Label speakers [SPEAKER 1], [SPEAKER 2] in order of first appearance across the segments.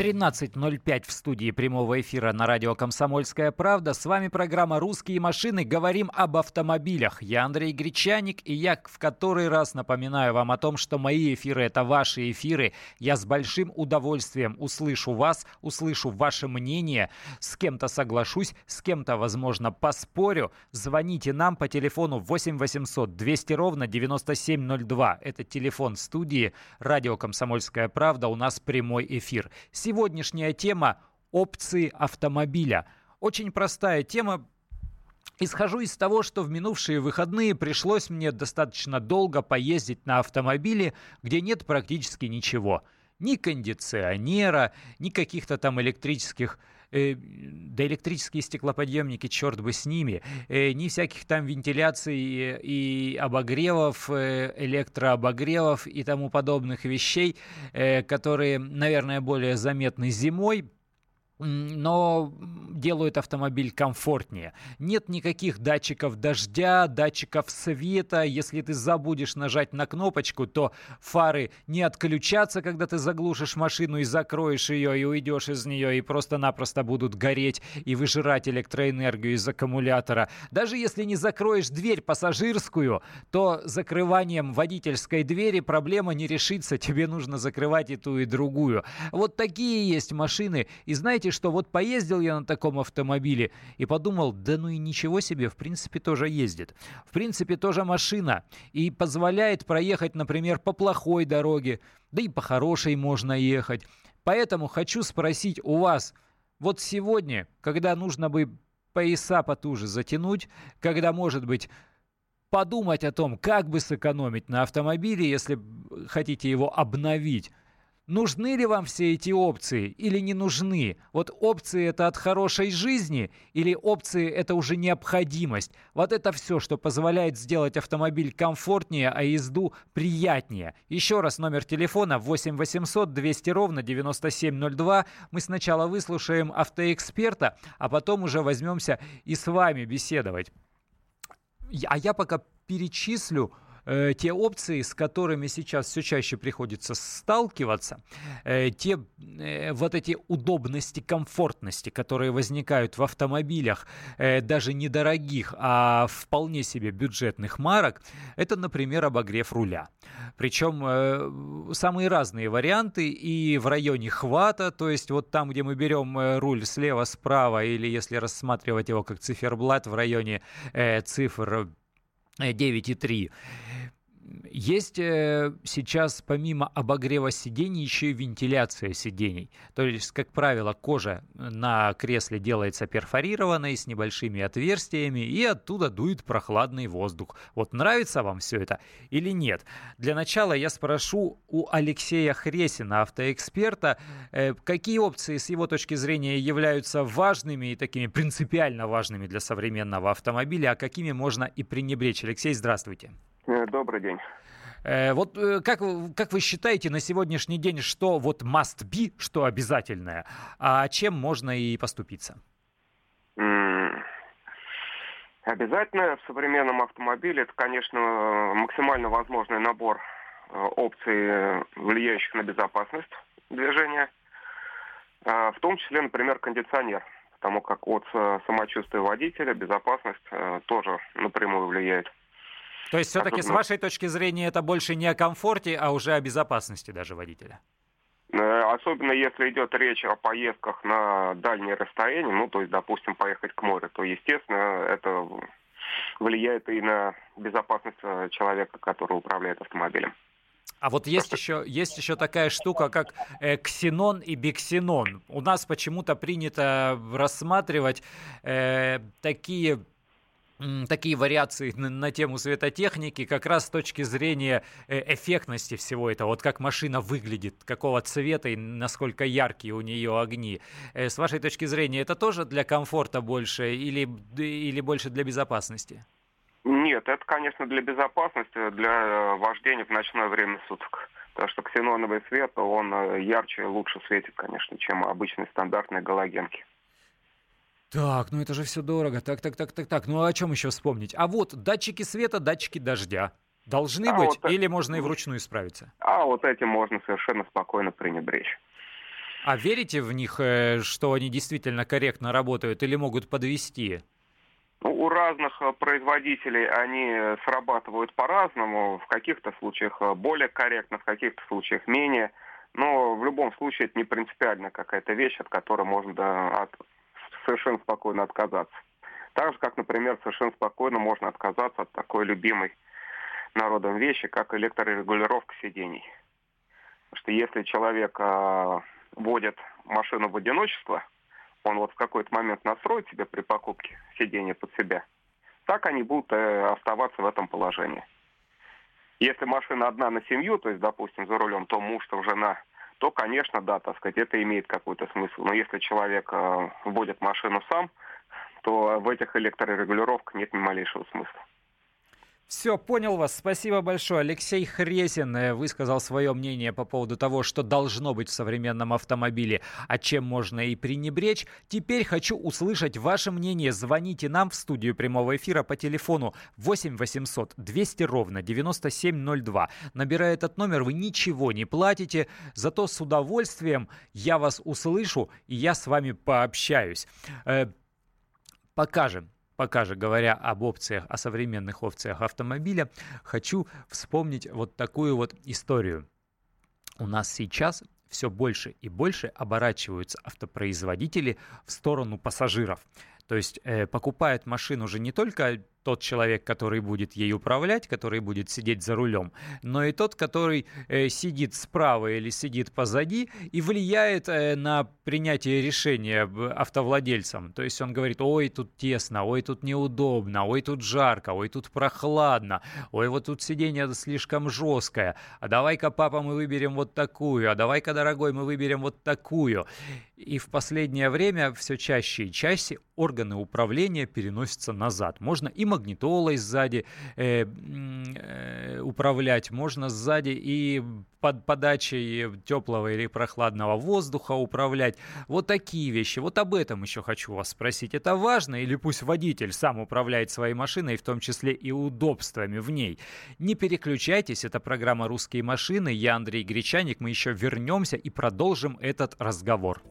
[SPEAKER 1] 13.05 в студии прямого эфира на радио «Комсомольская правда». С вами программа «Русские машины». Говорим об автомобилях. Я Андрей Гречаник, и я в который раз напоминаю вам о том, что мои эфиры – это ваши эфиры. Я с большим удовольствием услышу вас, услышу ваше мнение. С кем-то соглашусь, с кем-то, возможно, поспорю. Звоните нам по телефону 8 800 200 ровно 9702. Это телефон студии «Радио «Комсомольская правда». У нас прямой эфир. Сегодняшняя тема – опции автомобиля. Очень простая тема, Исхожу из того, что в минувшие выходные пришлось мне достаточно долго поездить на автомобиле, где нет практически ничего. Ни кондиционера, ни каких-то там электрических э, да электрические стеклоподъемники, черт бы с ними, э, ни всяких там вентиляций и обогревов, э, электрообогревов и тому подобных вещей, э, которые, наверное, более заметны зимой, но делают автомобиль комфортнее. Нет никаких датчиков дождя, датчиков света. Если ты забудешь нажать на кнопочку, то фары не отключатся, когда ты заглушишь машину и закроешь ее, и уйдешь из нее, и просто-напросто будут гореть и выжирать электроэнергию из аккумулятора. Даже если не закроешь дверь пассажирскую, то закрыванием водительской двери проблема не решится. Тебе нужно закрывать и ту, и другую. Вот такие есть машины. И знаете, что вот поездил я на таком автомобиле и подумал, да ну и ничего себе, в принципе тоже ездит. В принципе тоже машина и позволяет проехать, например, по плохой дороге, да и по хорошей можно ехать. Поэтому хочу спросить у вас, вот сегодня, когда нужно бы пояса потуже затянуть, когда, может быть, подумать о том, как бы сэкономить на автомобиле, если хотите его обновить, Нужны ли вам все эти опции или не нужны? Вот опции это от хорошей жизни или опции это уже необходимость? Вот это все, что позволяет сделать автомобиль комфортнее, а езду приятнее. Еще раз номер телефона 8 800 200 ровно 9702. Мы сначала выслушаем автоэксперта, а потом уже возьмемся и с вами беседовать. А я пока перечислю э, те опции, с которыми сейчас все чаще приходится сталкиваться, э, те э, вот эти удобности, комфортности, которые возникают в автомобилях, даже недорогих, а вполне себе бюджетных марок, это, например, обогрев руля. Причем самые разные варианты и в районе хвата, то есть вот там, где мы берем руль слева-справа, или если рассматривать его как циферблат в районе э, цифр 9,3. Есть э, сейчас помимо обогрева сидений еще и вентиляция сидений. То есть, как правило, кожа на кресле делается перфорированной с небольшими отверстиями и оттуда дует прохладный воздух. Вот нравится вам все это или нет? Для начала я спрошу у Алексея Хресина, автоэксперта, э, какие опции с его точки зрения являются важными и такими принципиально важными для современного автомобиля, а какими можно и пренебречь. Алексей, здравствуйте.
[SPEAKER 2] Э, добрый день.
[SPEAKER 1] Э, вот э, как, как вы считаете на сегодняшний день, что вот must be, что обязательное, а чем можно и поступиться?
[SPEAKER 2] Обязательно в современном автомобиле это, конечно, максимально возможный набор опций, влияющих на безопасность движения, в том числе, например, кондиционер, потому как от самочувствия водителя безопасность тоже напрямую влияет.
[SPEAKER 1] То есть все-таки с вашей точки зрения это больше не о комфорте, а уже о безопасности даже водителя?
[SPEAKER 2] Э, особенно если идет речь о поездках на дальние расстояния, ну, то есть, допустим, поехать к морю, то, естественно, это влияет и на безопасность э, человека, который управляет автомобилем.
[SPEAKER 1] А вот есть еще, есть еще такая штука, как э, ксенон и биксенон. У нас почему-то принято рассматривать э, такие такие вариации на, на тему светотехники как раз с точки зрения э, эффектности всего этого, вот как машина выглядит, какого цвета и насколько яркие у нее огни. Э, с вашей точки зрения это тоже для комфорта больше или, или больше для безопасности?
[SPEAKER 2] Нет, это, конечно, для безопасности, для э, вождения в ночное время суток. Потому что ксеноновый свет, он ярче и лучше светит, конечно, чем обычные стандартные галогенки.
[SPEAKER 1] Так, ну это же все дорого. Так, так, так, так, так. Ну а о чем еще вспомнить? А вот датчики света, датчики дождя. Должны а быть вот, или можно и вручную справиться?
[SPEAKER 2] А вот этим можно совершенно спокойно пренебречь.
[SPEAKER 1] А верите в них, э, что они действительно корректно работают или могут подвести?
[SPEAKER 2] Ну, у разных э, производителей они срабатывают по-разному. В каких-то случаях э, более корректно, в каких-то случаях менее. Но в любом случае это не принципиально какая-то вещь, от которой можно да, от, совершенно спокойно отказаться. Так же, как, например, совершенно спокойно можно отказаться от такой любимой народом вещи, как электрорегулировка сидений. Потому что если человек э, водит машину в одиночество, он вот в какой-то момент настроит себе при покупке сиденья под себя, так они будут э, оставаться в этом положении. Если машина одна на семью, то есть, допустим, за рулем, то муж, то жена, то, конечно, да, так сказать, это имеет какой-то смысл. Но если человек э, водит машину сам, то в этих электрорегулировках нет ни малейшего смысла.
[SPEAKER 1] Все, понял вас. Спасибо большое. Алексей Хресин э, высказал свое мнение по поводу того, что должно быть в современном автомобиле, а чем можно и пренебречь. Теперь хочу услышать ваше мнение. Звоните нам в студию прямого эфира по телефону 8 800 200 ровно 9702. Набирая этот номер, вы ничего не платите, зато с удовольствием я вас услышу и я с вами пообщаюсь. Э, покажем пока же говоря об опциях, о современных опциях автомобиля, хочу вспомнить вот такую вот историю. У нас сейчас все больше и больше оборачиваются автопроизводители в сторону пассажиров. То есть э, покупает машину уже не только тот человек, который будет ей управлять, который будет сидеть за рулем, но и тот, который э, сидит справа или сидит позади и влияет э, на принятие решения автовладельцам. То есть он говорит, ой, тут тесно, ой, тут неудобно, ой, тут жарко, ой, тут прохладно, ой, вот тут сиденье слишком жесткое, а давай-ка, папа, мы выберем вот такую, а давай-ка, дорогой, мы выберем вот такую. И в последнее время все чаще и чаще органы управления переносятся назад. Можно и магнитолой сзади э, э, управлять, можно сзади и под подачей теплого или прохладного воздуха управлять. Вот такие вещи. Вот об этом еще хочу вас спросить. Это важно или пусть водитель сам управляет своей машиной, в том числе и удобствами в ней? Не переключайтесь, это программа «Русские машины». Я Андрей Гречаник. Мы еще вернемся и продолжим этот разговор.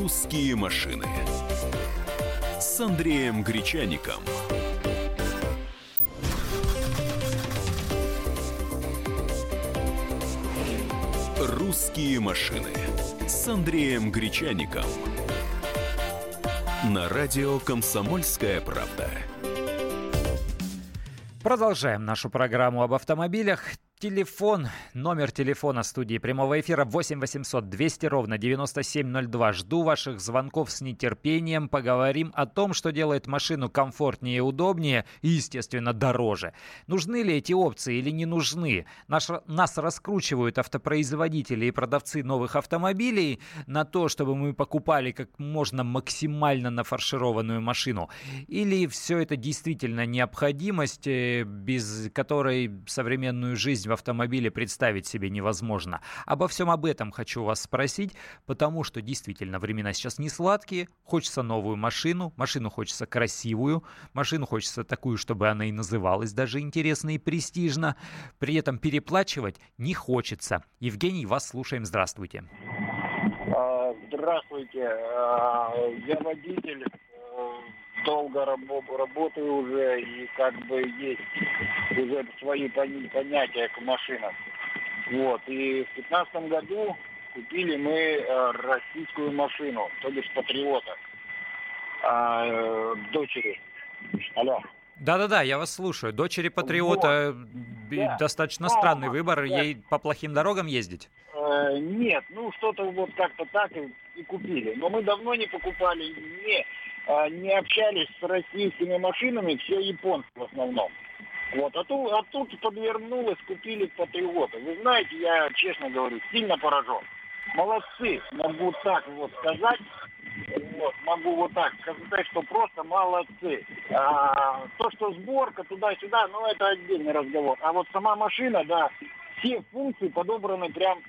[SPEAKER 3] «Русские машины» с Андреем Гречаником. «Русские машины» с Андреем Гречаником. На радио «Комсомольская правда».
[SPEAKER 1] Продолжаем нашу программу об автомобилях. Телефон, номер телефона студии прямого эфира 8 800 200 ровно 9702. Жду ваших звонков с нетерпением. Поговорим о том, что делает машину комфортнее и удобнее и, естественно, дороже. Нужны ли эти опции или не нужны? Наш, нас раскручивают автопроизводители и продавцы новых автомобилей на то, чтобы мы покупали как можно максимально нафаршированную машину. Или все это действительно необходимость, э, без которой современную жизнь в автомобиле представить себе невозможно. Обо всем об этом хочу вас спросить, потому что действительно времена сейчас не сладкие, хочется новую машину, машину хочется красивую, машину хочется такую, чтобы она и называлась даже интересно и престижно, при этом переплачивать не хочется. Евгений, вас слушаем, здравствуйте.
[SPEAKER 4] А, здравствуйте, а, я водитель, долго работаю уже, и как бы есть уже свои понятия к машинам. Вот. И в 2015 году купили мы э, российскую машину, то бишь Патриота, а, э, дочери. Алло.
[SPEAKER 1] Да-да-да, я вас слушаю. Дочери Патриота вот. да. достаточно да. странный выбор. Да. Ей по плохим дорогам ездить?
[SPEAKER 4] Э, нет, ну что-то вот как-то так и, и купили. Но мы давно не покупали, не не общались с российскими машинами, все японцы в основном. Вот, а тут, а тут подвернулось, купили патриоты. Вы знаете, я честно говорю, сильно поражен. Молодцы, могу так вот сказать. Вот, могу вот так сказать, что просто молодцы. А, то, что сборка туда-сюда, ну это отдельный разговор. А вот сама машина, да, все функции подобраны прям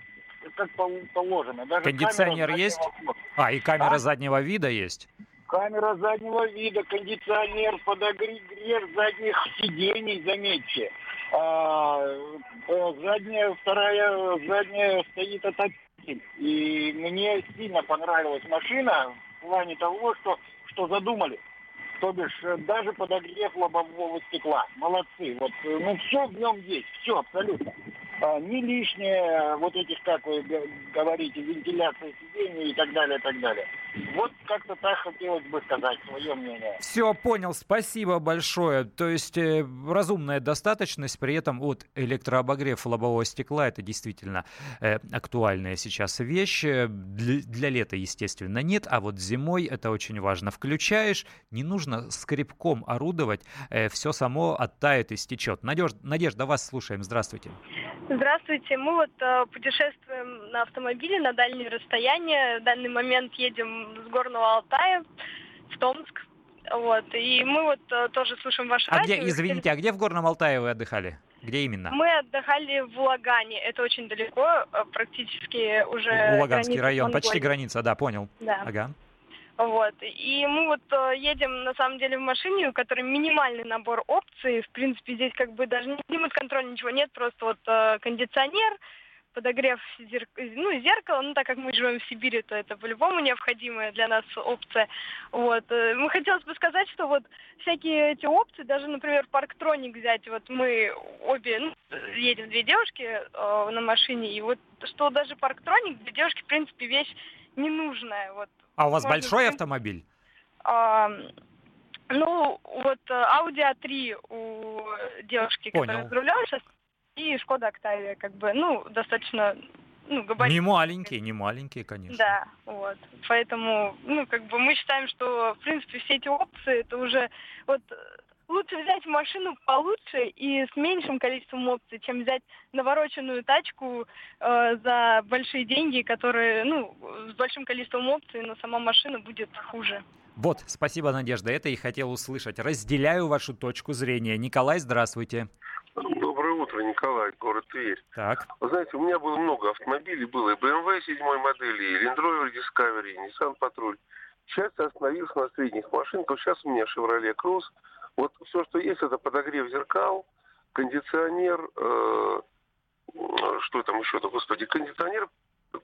[SPEAKER 4] как положено.
[SPEAKER 1] Даже Кондиционер есть? Вида. А, и камера а? заднего вида есть?
[SPEAKER 4] Камера заднего вида, кондиционер, подогрев задних сидений, заметьте. А, э, задняя, вторая, задняя стоит отопитель. И мне сильно понравилась машина в плане того, что, что задумали. То бишь, э, даже подогрев лобового стекла. Молодцы. Вот, э, ну, все в нем есть, все абсолютно. А, не лишнее вот этих, как вы говорите, вентиляция сидений и так далее, и так далее. Вот как-то так хотелось бы сказать свое мнение.
[SPEAKER 1] Все, понял, спасибо большое. То есть э, разумная достаточность, при этом вот электрообогрев лобового стекла это действительно э, актуальная сейчас вещь. Для, для лета, естественно, нет, а вот зимой это очень важно. Включаешь, не нужно скребком орудовать, э, все само оттает и стечет. Надежда, Надежда, вас слушаем, здравствуйте.
[SPEAKER 5] Здравствуйте. Мы вот э, путешествуем на автомобиле на дальние расстояния. В данный момент едем с Горного Алтая в Томск. Вот. И мы вот э, тоже слушаем ваш
[SPEAKER 1] а
[SPEAKER 5] радио.
[SPEAKER 1] Где, извините, а где в Горном Алтае вы отдыхали? Где именно?
[SPEAKER 5] Мы отдыхали в Лагане. Это очень далеко, э, практически уже...
[SPEAKER 1] Лаганский район, почти граница, да, понял.
[SPEAKER 5] Да.
[SPEAKER 1] Ага.
[SPEAKER 5] Вот. И мы вот э, едем, на самом деле, в машине, у которой минимальный набор опций. В принципе, здесь как бы даже не климат-контроль, ничего нет, просто вот кондиционер, подогрев зерк... ну, зеркала, ну, так как мы живем в Сибири, то это по-любому необходимая для нас опция. Вот. Э, мы хотелось бы сказать, что вот всякие эти опции, даже, например, парктроник взять, вот мы обе ну, едем две девушки э, на машине, и вот что даже парктроник для девушки, в принципе, вещь ненужная. Вот
[SPEAKER 1] а у вас Можно большой автомобиль?
[SPEAKER 5] А, ну, вот э, Audi A3 у девушки, Понял. которая за рулем сейчас, и Шкода Октавия, как бы, ну, достаточно ну,
[SPEAKER 1] габарит. Не маленькие, не маленькие, конечно.
[SPEAKER 5] Да, вот. Поэтому, ну, как бы мы считаем, что, в принципе, все эти опции, это уже, вот, лучше взять машину получше и с меньшим количеством опций, чем взять навороченную тачку э, за большие деньги, которые, ну, с большим количеством опций, но сама машина будет хуже.
[SPEAKER 1] Вот, спасибо, Надежда, это и хотел услышать. Разделяю вашу точку зрения. Николай, здравствуйте.
[SPEAKER 6] Утро, Николай, город Тверь.
[SPEAKER 1] Так.
[SPEAKER 6] Вы знаете, у меня было много автомобилей, было и BMW 7 модели, и Land Rover Discovery, и Nissan Patrol. Сейчас я остановился на средних машинках. Сейчас у меня Chevrolet Cruze, вот все, что есть, это подогрев зеркал, кондиционер, э, что там еще-то, господи, кондиционер,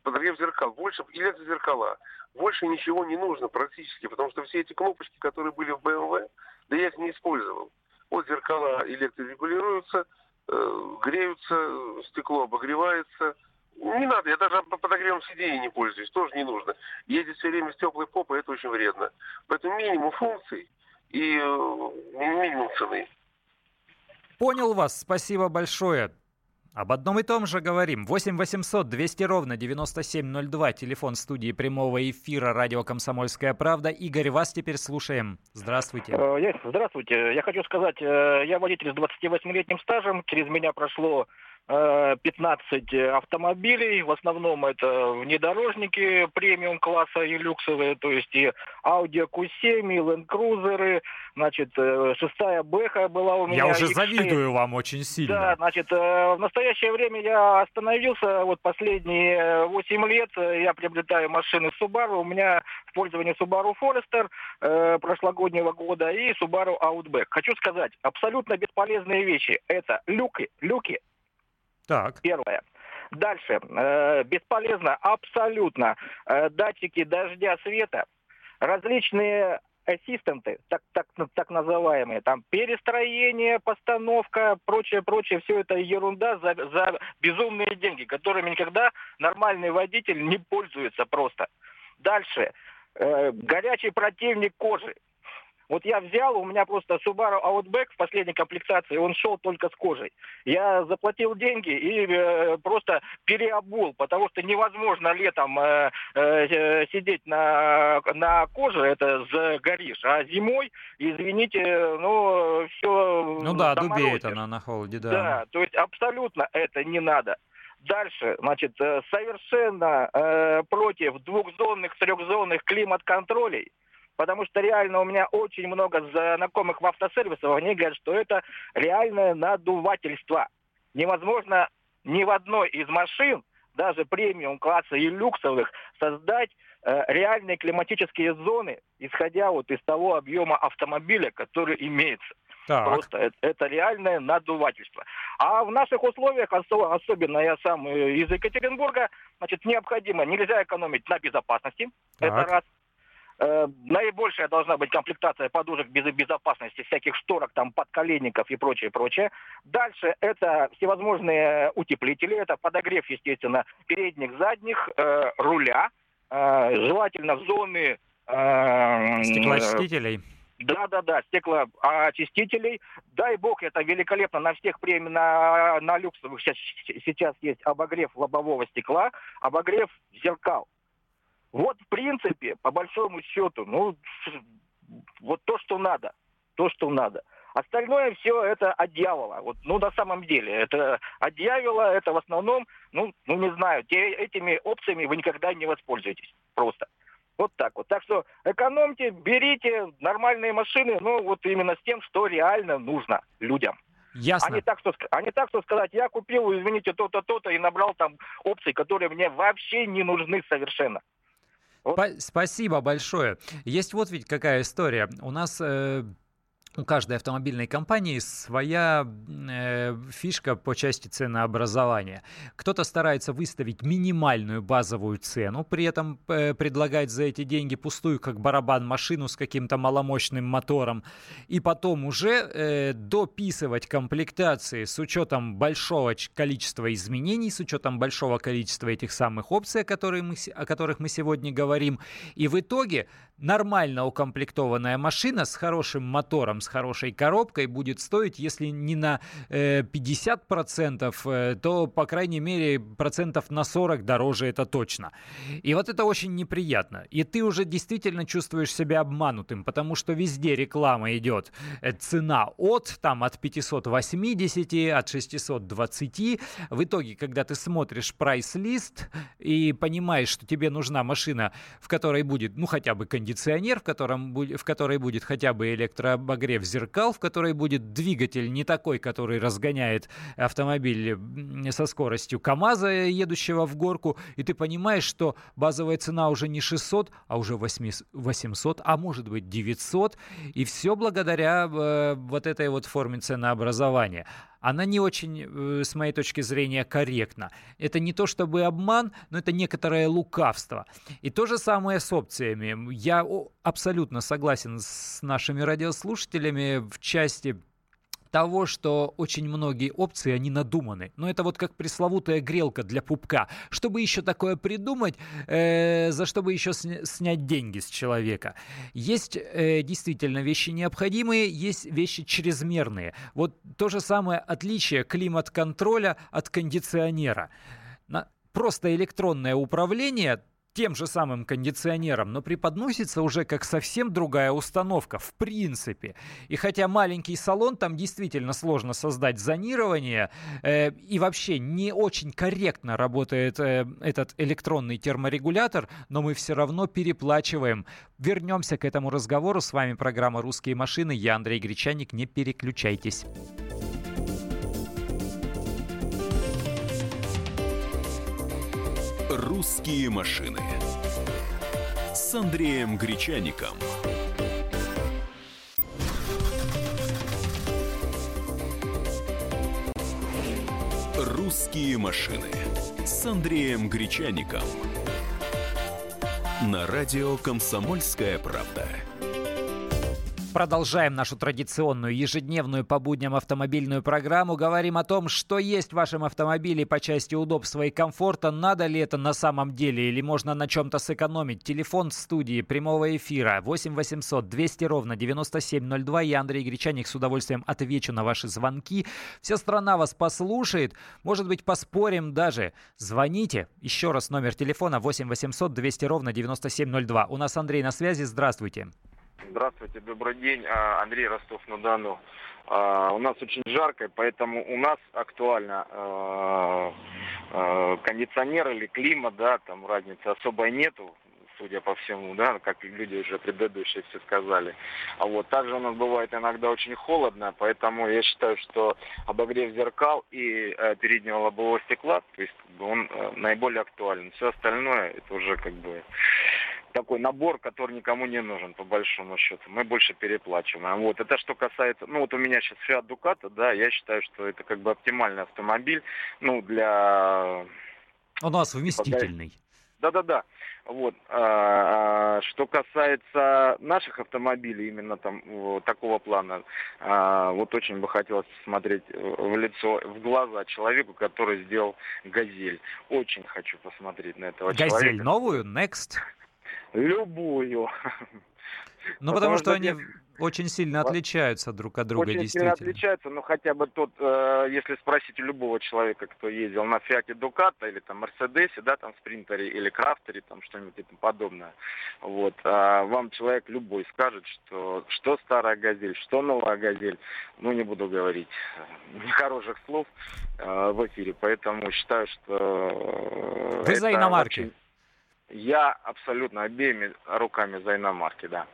[SPEAKER 6] подогрев зеркал, больше электрозеркала. Больше ничего не нужно практически, потому что все эти кнопочки, которые были в BMW, да я их не использовал. Вот зеркала электрорегулируются, греются, стекло обогревается. Не надо, я даже по подогревом сиденья не пользуюсь, тоже не нужно. Ездить все время с теплой попой, это очень вредно. Поэтому минимум функций – и э, минимум цены.
[SPEAKER 1] Понял вас, спасибо большое. Об одном и том же говорим. 8 800 200 ровно 9702, телефон студии прямого эфира радио «Комсомольская правда». Игорь, вас теперь слушаем. Здравствуйте.
[SPEAKER 7] Э, здравствуйте. Я хочу сказать, э, я водитель с 28-летним стажем. Через меня прошло 15 автомобилей, в основном это внедорожники премиум класса и люксовые, то есть и Audi Q7, и Land Cruiser, значит, э, шестая Бэха была у меня.
[SPEAKER 1] Я уже X6. завидую вам очень сильно.
[SPEAKER 7] Да, значит, э, в настоящее время я остановился, вот последние 8 лет я приобретаю машины Subaru, у меня в пользовании Subaru Forester э, прошлогоднего года и Subaru Outback. Хочу сказать, абсолютно бесполезные вещи. Это люки, люки
[SPEAKER 1] так.
[SPEAKER 7] Первое. Дальше. Э, бесполезно абсолютно э, датчики дождя, света, различные ассистенты, так, так, так называемые, там перестроение, постановка, прочее, прочее, все это ерунда за, за безумные деньги, которыми никогда нормальный водитель не пользуется просто. Дальше. Э, горячий противник кожи. Вот я взял, у меня просто Subaru Outback в последней комплектации, он шел только с кожей. Я заплатил деньги и э, просто переобул, потому что невозможно летом э, э, сидеть на, на коже, это загоришь. А зимой, извините, ну, все...
[SPEAKER 1] Ну да, дубеет она на холоде, да.
[SPEAKER 7] Да, то есть абсолютно это не надо. Дальше, значит, э, совершенно э, против двухзонных, трехзонных климат-контролей. Потому что реально у меня очень много знакомых в автосервисах, они говорят, что это реальное надувательство. Невозможно ни в одной из машин даже премиум класса и люксовых, создать э, реальные климатические зоны, исходя вот из того объема автомобиля, который имеется. Так. Просто это, это реальное надувательство. А в наших условиях, особенно я сам из Екатеринбурга, значит, необходимо, нельзя экономить на безопасности. Так. Это раз. Э, наибольшая должна быть комплектация подушек без безопасности, всяких шторок, там, подколенников и прочее, прочее. Дальше это всевозможные утеплители, это подогрев, естественно, передних, задних, э, руля, э, желательно зоны...
[SPEAKER 1] Э, Стеклоочистителей.
[SPEAKER 7] Да, да, да, стеклоочистителей. Дай бог, это великолепно на всех премиях, на, на люксовых сейчас, сейчас есть обогрев лобового стекла, обогрев зеркал. Вот, в принципе, по большому счету, ну, вот то, что надо. То, что надо. Остальное все это от дьявола. Вот, ну, на самом деле, это от дьявола, это в основном, ну, ну не знаю, те, этими опциями вы никогда не воспользуетесь. Просто. Вот так вот. Так что экономьте, берите нормальные машины, ну, вот именно с тем, что реально нужно людям.
[SPEAKER 1] Ясно.
[SPEAKER 7] А не так, что, а не так, что сказать, я купил, извините, то-то, то-то, и набрал там опции, которые мне вообще не нужны совершенно.
[SPEAKER 1] Вот. Спасибо большое. Есть вот ведь какая история. У нас э, у каждой автомобильной компании своя э, фишка по части ценообразования. Кто-то старается выставить минимальную базовую цену, при этом э, предлагать за эти деньги пустую, как барабан, машину с каким-то маломощным мотором, и потом уже э, дописывать комплектации с учетом большого количества изменений, с учетом большого количества этих самых опций, о, которые мы, о которых мы сегодня говорим. И в итоге нормально укомплектованная машина с хорошим мотором, с хорошей коробкой будет стоить, если не на э, 50%, э, то, по крайней мере, процентов на 40 дороже это точно. И вот это очень неприятно. И ты уже действительно чувствуешь себя обманутым, потому что везде реклама идет. Э, цена от, там, от 580, от 620. В итоге, когда ты смотришь прайс-лист и понимаешь, что тебе нужна машина, в которой будет, ну, хотя бы кондиционер, кондиционер, в, котором, в которой будет хотя бы электрообогрев зеркал, в которой будет двигатель не такой, который разгоняет автомобиль со скоростью КАМАЗа, едущего в горку, и ты понимаешь, что базовая цена уже не 600, а уже 800, а может быть 900, и все благодаря э, вот этой вот форме ценообразования она не очень, э, с моей точки зрения, корректна. Это не то чтобы обман, но это некоторое лукавство. И то же самое с опциями. Я абсолютно согласен с нашими радиослушателями в части того, что очень многие опции, они надуманы. Но это вот как пресловутая грелка для пупка. Чтобы еще такое придумать, э, за что бы еще сня- снять деньги с человека. Есть э, действительно вещи необходимые, есть вещи чрезмерные. Вот то же самое отличие климат-контроля от кондиционера. На, просто электронное управление тем же самым кондиционером, но преподносится уже как совсем другая установка, в принципе. И хотя маленький салон, там действительно сложно создать зонирование, э, и вообще не очень корректно работает э, этот электронный терморегулятор, но мы все равно переплачиваем. Вернемся к этому разговору. С вами программа «Русские машины». Я Андрей Гречаник. Не переключайтесь.
[SPEAKER 3] «Русские машины» с Андреем Гречаником. «Русские машины» с Андреем Гречаником. На радио «Комсомольская правда».
[SPEAKER 1] Продолжаем нашу традиционную ежедневную по будням автомобильную программу. Говорим о том, что есть в вашем автомобиле по части удобства и комфорта. Надо ли это на самом деле или можно на чем-то сэкономить? Телефон студии прямого эфира 8 800 200 ровно 9702. Я Андрей Гречаник с удовольствием отвечу на ваши звонки. Вся страна вас послушает. Может быть, поспорим даже. Звоните. Еще раз номер телефона 8 800 200 ровно 9702. У нас Андрей на связи. Здравствуйте.
[SPEAKER 8] Здравствуйте, добрый день. А, Андрей Ростов-на-Дону. А, у нас очень жарко, поэтому у нас актуально а, кондиционер или климат, да, там разницы особой нету. судя по всему, да, как люди уже предыдущие все сказали. А вот также у нас бывает иногда очень холодно, поэтому я считаю, что обогрев зеркал и э, переднего лобового стекла, то есть он э, наиболее актуален. Все остальное это уже как бы такой набор, который никому не нужен, по большому счету. Мы больше переплачиваем. Вот. Это что касается... Ну, вот у меня сейчас Fiat Ducato, да, я считаю, что это как бы оптимальный автомобиль, ну, для...
[SPEAKER 1] Он у нас вместительный.
[SPEAKER 8] Да-да-да. Вот. А, а, что касается наших автомобилей, именно там вот, такого плана, а, вот очень бы хотелось смотреть в лицо, в глаза человеку, который сделал «Газель». Очень хочу посмотреть на этого
[SPEAKER 1] Газель
[SPEAKER 8] человека.
[SPEAKER 1] «Газель» новую? Next?
[SPEAKER 8] Любую.
[SPEAKER 1] Ну, потому, потому что они очень сильно отличаются друг от друга,
[SPEAKER 8] очень
[SPEAKER 1] действительно.
[SPEAKER 8] сильно отличаются, но хотя бы тот, э, если спросить у любого человека, кто ездил на Фиате Дуката или там Мерседесе, да, там Спринтере или Крафтере, там что-нибудь и тому подобное, вот, а вам человек любой скажет, что что старая газель, что новая газель, ну не буду говорить э, нехороших слов э, в эфире, поэтому считаю, что...
[SPEAKER 1] Вы за иномарки?
[SPEAKER 8] Очень... Я абсолютно обеими руками за иномарки, да.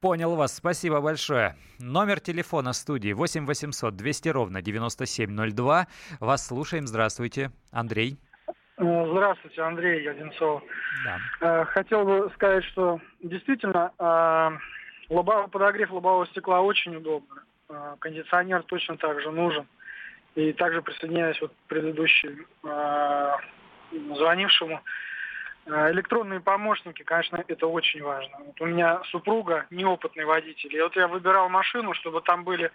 [SPEAKER 1] Понял вас, спасибо большое. Номер телефона студии 8 800 200 ровно 9702. Вас слушаем, здравствуйте. Андрей.
[SPEAKER 9] Э, здравствуйте, Андрей Одинцов.
[SPEAKER 1] Да.
[SPEAKER 9] Э, хотел бы сказать, что действительно э, лобовой подогрев лобового стекла очень удобно. Кондиционер точно так же нужен. И также присоединяюсь вот к предыдущему звонившему. Э, электронные помощники, конечно, это очень важно. Вот у меня супруга неопытный водитель. И вот я выбирал машину, чтобы там были...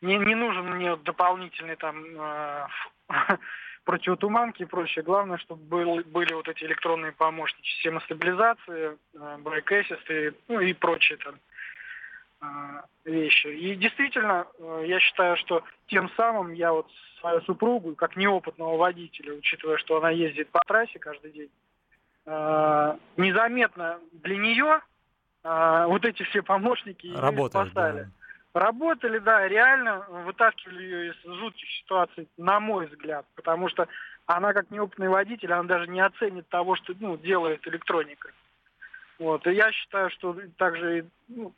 [SPEAKER 9] Не, не нужен мне дополнительный там э, противотуманки и прочее. Главное, чтобы был, были вот эти электронные помощники. Система стабилизации, э, брейк и, ну, и прочие там э, вещи. И действительно, э, я считаю, что тем самым я вот свою супругу, как неопытного водителя, учитывая, что она ездит по трассе каждый день, э, незаметно для нее э, вот эти все помощники
[SPEAKER 1] Работают,
[SPEAKER 9] поставили. Да. Работали, да, реально вытаскивали ее из жутких ситуаций, на мой взгляд, потому что она как неопытный водитель, она даже не оценит того, что ну, делает электроника. Вот. И я считаю, что также ну,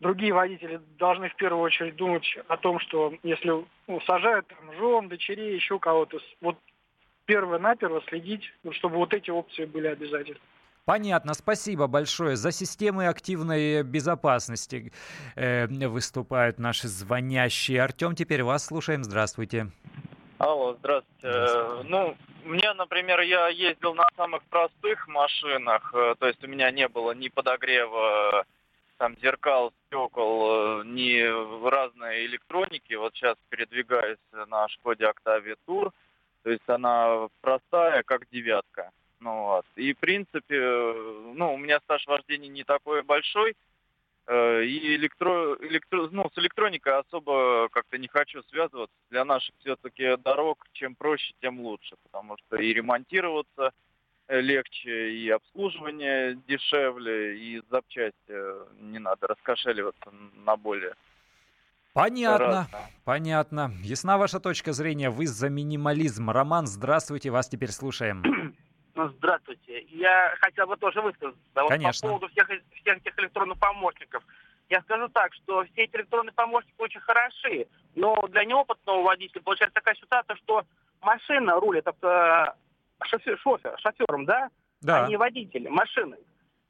[SPEAKER 9] другие водители должны в первую очередь думать о том, что если ну, сажают там жен, дочерей, еще кого-то, вот перво-наперво следить, чтобы вот эти опции были обязательны.
[SPEAKER 1] Понятно, спасибо большое. За системы активной безопасности э, выступают наши звонящие. Артем, теперь вас слушаем. Здравствуйте.
[SPEAKER 10] Алло, здравствуйте. здравствуйте. Ну, мне, например, я ездил на самых простых машинах, э, то есть у меня не было ни подогрева там зеркал, стекол, э, ни разной электроники. Вот сейчас передвигаюсь на Шкоде Octavia Tour – то есть она простая, как девятка. Ну, вот. И, в принципе, ну, у меня стаж вождения не такой большой, э, и электро, электро, ну, с электроникой особо как-то не хочу связываться. Для наших все-таки дорог чем проще, тем лучше, потому что и ремонтироваться легче, и обслуживание дешевле, и запчасти не надо раскошеливаться на более
[SPEAKER 1] Понятно, понятно. Ясна ваша точка зрения. Вы за минимализм. Роман, здравствуйте, вас теперь слушаем.
[SPEAKER 11] Ну, здравствуйте. Я хотел бы тоже высказаться
[SPEAKER 1] Конечно.
[SPEAKER 11] по поводу всех, всех этих электронных помощников. Я скажу так, что все эти электронные помощники очень хороши, но для неопытного водителя получается такая ситуация, что машина рулит э, шофер, шофер, шофером, да?
[SPEAKER 1] Да.
[SPEAKER 11] А не водитель, машиной.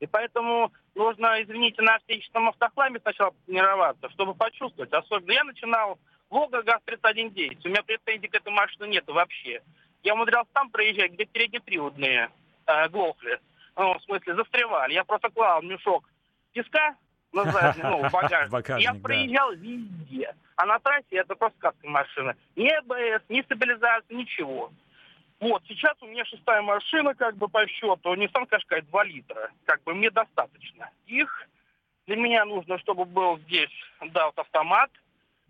[SPEAKER 11] И поэтому нужно, извините, на отечественном автохламе сначала тренироваться, чтобы почувствовать. Особенно я начинал Волга ГАЗ-3110. У меня претензий к этой машине нет вообще. Я умудрялся там проезжать, где переднеприводные э, глохли. Ну, в смысле, застревали. Я просто клал мешок песка на задний, ну, в багажник.
[SPEAKER 1] багажник
[SPEAKER 11] я проезжал да. везде. А на трассе это просто как машина. Ни АБС, ни стабилизация, ничего. Вот, сейчас у меня шестая машина, как бы по счету, Nissan Qashqai 2 литра. Как бы мне достаточно. Их для меня нужно, чтобы был здесь, да, вот автомат.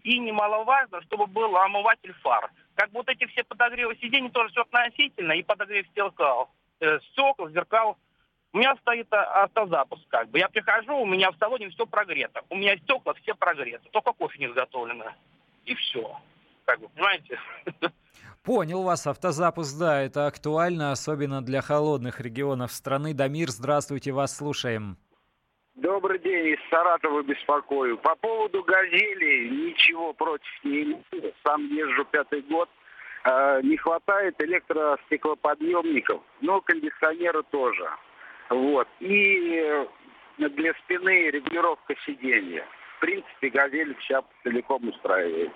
[SPEAKER 11] И немаловажно, чтобы был омыватель фар. Как бы вот эти все подогревы сидений тоже все относительно. И подогрев стекол, э, стекол, зеркал. У меня стоит автозапуск, как бы. Я прихожу, у меня в салоне все прогрето. У меня стекла все прогреты. Только кофе не изготовлено. И все. Как бы, понимаете?
[SPEAKER 1] Понял вас, автозапуск, да, это актуально, особенно для холодных регионов страны. Дамир, здравствуйте, вас слушаем.
[SPEAKER 12] Добрый день, из Саратова беспокою. По поводу «Газели» ничего против не имею. Сам езжу пятый год. Э, не хватает электростеклоподъемников, но кондиционера тоже. Вот. И для спины регулировка сиденья. В принципе, «Газель» сейчас целиком устраивает.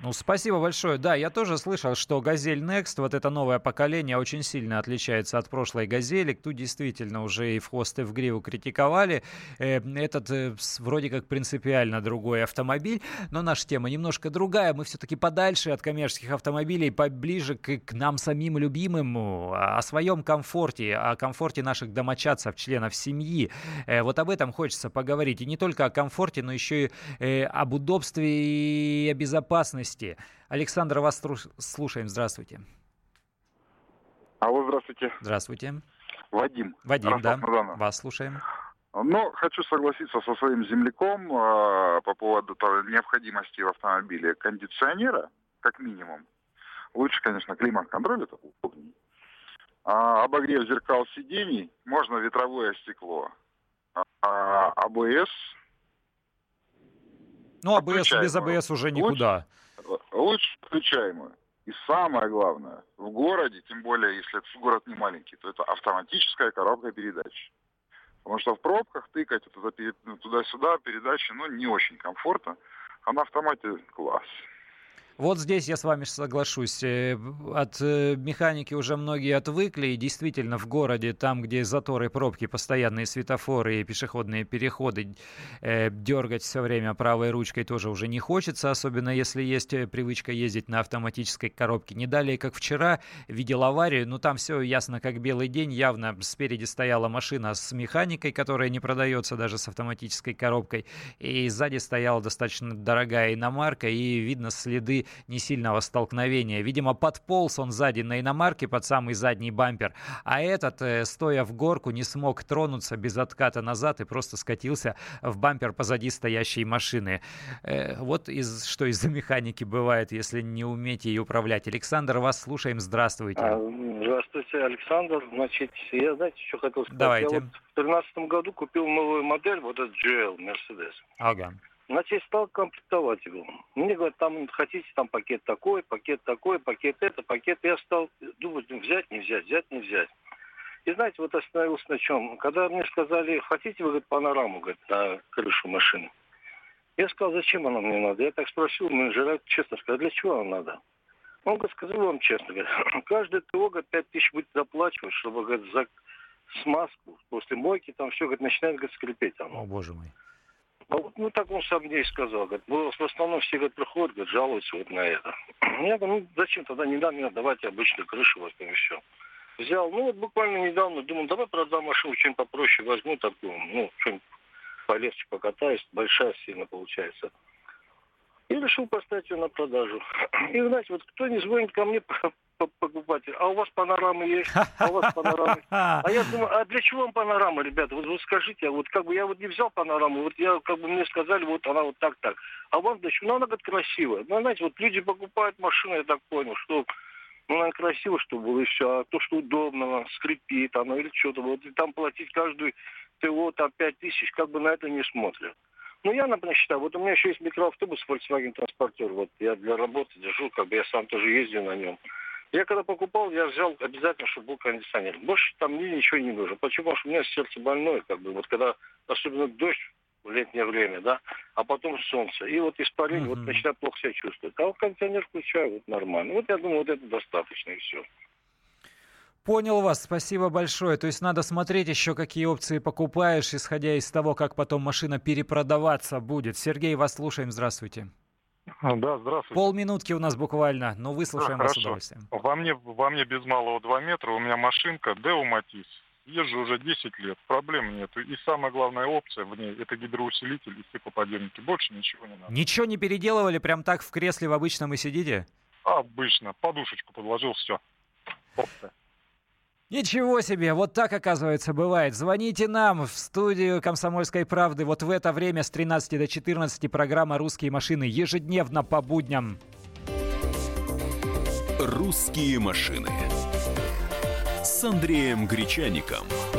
[SPEAKER 1] Ну, спасибо большое. Да, я тоже слышал, что «Газель Next», вот это новое поколение, очень сильно отличается от прошлой «Газели». Тут действительно уже и в хвост, и в гриву критиковали. Э, этот э, вроде как принципиально другой автомобиль, но наша тема немножко другая. Мы все-таки подальше от коммерческих автомобилей, поближе к, к нам самим любимым, о своем комфорте, о комфорте наших домочадцев, членов семьи. Э, вот об этом хочется поговорить. И не только о комфорте, но еще и об удобстве и о безопасности новости. Александр, вас слушаем. Здравствуйте.
[SPEAKER 13] Алло, здравствуйте.
[SPEAKER 1] Здравствуйте.
[SPEAKER 13] Вадим.
[SPEAKER 1] Вадим, да. Вас слушаем.
[SPEAKER 13] Ну, хочу согласиться со своим земляком э, по поводу необходимости в автомобиле кондиционера, как минимум. Лучше, конечно, климат-контроль, это удобнее. А, обогрев зеркал сидений, можно ветровое стекло. А, АБС...
[SPEAKER 1] Ну, АБС без АБС уже никуда. Лучше,
[SPEAKER 13] лучше включаемую. И самое главное, в городе, тем более, если это город не маленький, то это автоматическая коробка передач. Потому что в пробках тыкать туда-сюда передачи, ну, не очень комфортно. А на автомате класс.
[SPEAKER 1] Вот здесь я с вами соглашусь. Э, от э, механики уже многие отвыкли, и действительно в городе, там, где заторы, пробки, постоянные светофоры и пешеходные переходы, э, дергать все время правой ручкой тоже уже не хочется, особенно если есть привычка ездить на автоматической коробке. Не далее, как вчера, видел аварию, но там все ясно, как белый день. Явно спереди стояла машина с механикой, которая не продается даже с автоматической коробкой, и сзади стояла достаточно дорогая иномарка, и видно следы не сильного столкновения. Видимо, подполз он сзади на иномарке под самый задний бампер, а этот, э, стоя в горку, не смог тронуться без отката назад и просто скатился в бампер позади стоящей машины. Э, вот из, что из-за механики бывает, если не умеете ей управлять. Александр, вас слушаем. Здравствуйте. А,
[SPEAKER 14] здравствуйте, Александр. Значит, я, знаете, что хотел сказать?
[SPEAKER 1] Давайте.
[SPEAKER 14] Я вот в 2013 году купил новую модель, вот этот GL Mercedes.
[SPEAKER 1] Ага.
[SPEAKER 14] Значит, стал комплектовать его. Мне говорят, там хотите там пакет такой, пакет такой, пакет это, пакет. Я стал думать, ну, взять, не взять, взять, не взять. И знаете, вот остановился на чем. Когда мне сказали, хотите вы, говорит, панораму, говорит, на крышу машины. Я сказал, зачем она мне надо? Я так спросил менеджера, честно сказать, для чего она надо? Он говорит, скажу вам честно, говорит, каждый ТО, говорит, 5 тысяч будет заплачивать, чтобы, говорит, за смазку после мойки там все, говорит, начинает, говорит, скрипеть. Оно.
[SPEAKER 1] О, боже мой.
[SPEAKER 14] А вот, ну, так он сам мне и сказал. Говорит, в основном все говорит, приходят, говорит, жалуются вот на это. Я говорю, ну, зачем тогда не дам мне давайте обычную крышу возьмем и все. Взял, ну, вот буквально недавно, думаю, давай продам машину, чем попроще возьму такую, ну, что-нибудь полегче покатаюсь, большая сильно получается. И решил поставить ее на продажу. И, знаете, вот кто не звонит ко мне покупатель, а у вас панорамы есть, а у вас панорамы. А я думаю, а для чего вам панорама, ребята? Вот вы скажите, а вот как бы я вот не взял панораму, вот я как бы мне сказали, вот она вот так так. А вам для чего? Ну она говорит красивая. Ну, знаете, вот люди покупают машину, я так понял, что ну, она красиво, чтобы было и все. А то, что удобно, скрипит оно или что-то. Вот и там платить каждую ТО там 5 тысяч, как бы на это не смотрят. Ну, я, например, считаю, вот у меня еще есть микроавтобус Volkswagen Transporter, вот я для работы держу, как бы я сам тоже ездил на нем. Я когда покупал, я взял обязательно, чтобы был кондиционер. Больше там мне ничего не нужно. Почему? Потому что у меня сердце больное, как бы, вот когда, особенно дождь в летнее время, да, а потом солнце. И вот испарение, mm-hmm. вот начинает плохо себя чувствовать. А вот кондиционер включаю, вот нормально. Вот я думаю, вот это достаточно и все.
[SPEAKER 1] Понял вас, спасибо большое. То есть надо смотреть еще, какие опции покупаешь, исходя из того, как потом машина перепродаваться будет. Сергей, вас слушаем, здравствуйте.
[SPEAKER 15] А, да, здравствуйте.
[SPEAKER 1] Полминутки у нас буквально, но выслушаем да, вас
[SPEAKER 15] с
[SPEAKER 1] удовольствием.
[SPEAKER 15] Во мне, во мне без малого 2 метра, у меня машинка Део Матис. Езжу уже 10 лет, проблем нет. И самая главная опция в ней – это гидроусилитель и стеклоподъемники. Больше ничего не надо.
[SPEAKER 1] Ничего не переделывали? Прям так в кресле в обычном и сидите?
[SPEAKER 15] Обычно. Подушечку подложил, все. Опция.
[SPEAKER 1] Ничего себе, вот так, оказывается, бывает. Звоните нам в студию «Комсомольской правды». Вот в это время с 13 до 14 программа «Русские машины» ежедневно по будням.
[SPEAKER 3] «Русские машины» с Андреем Гречаником –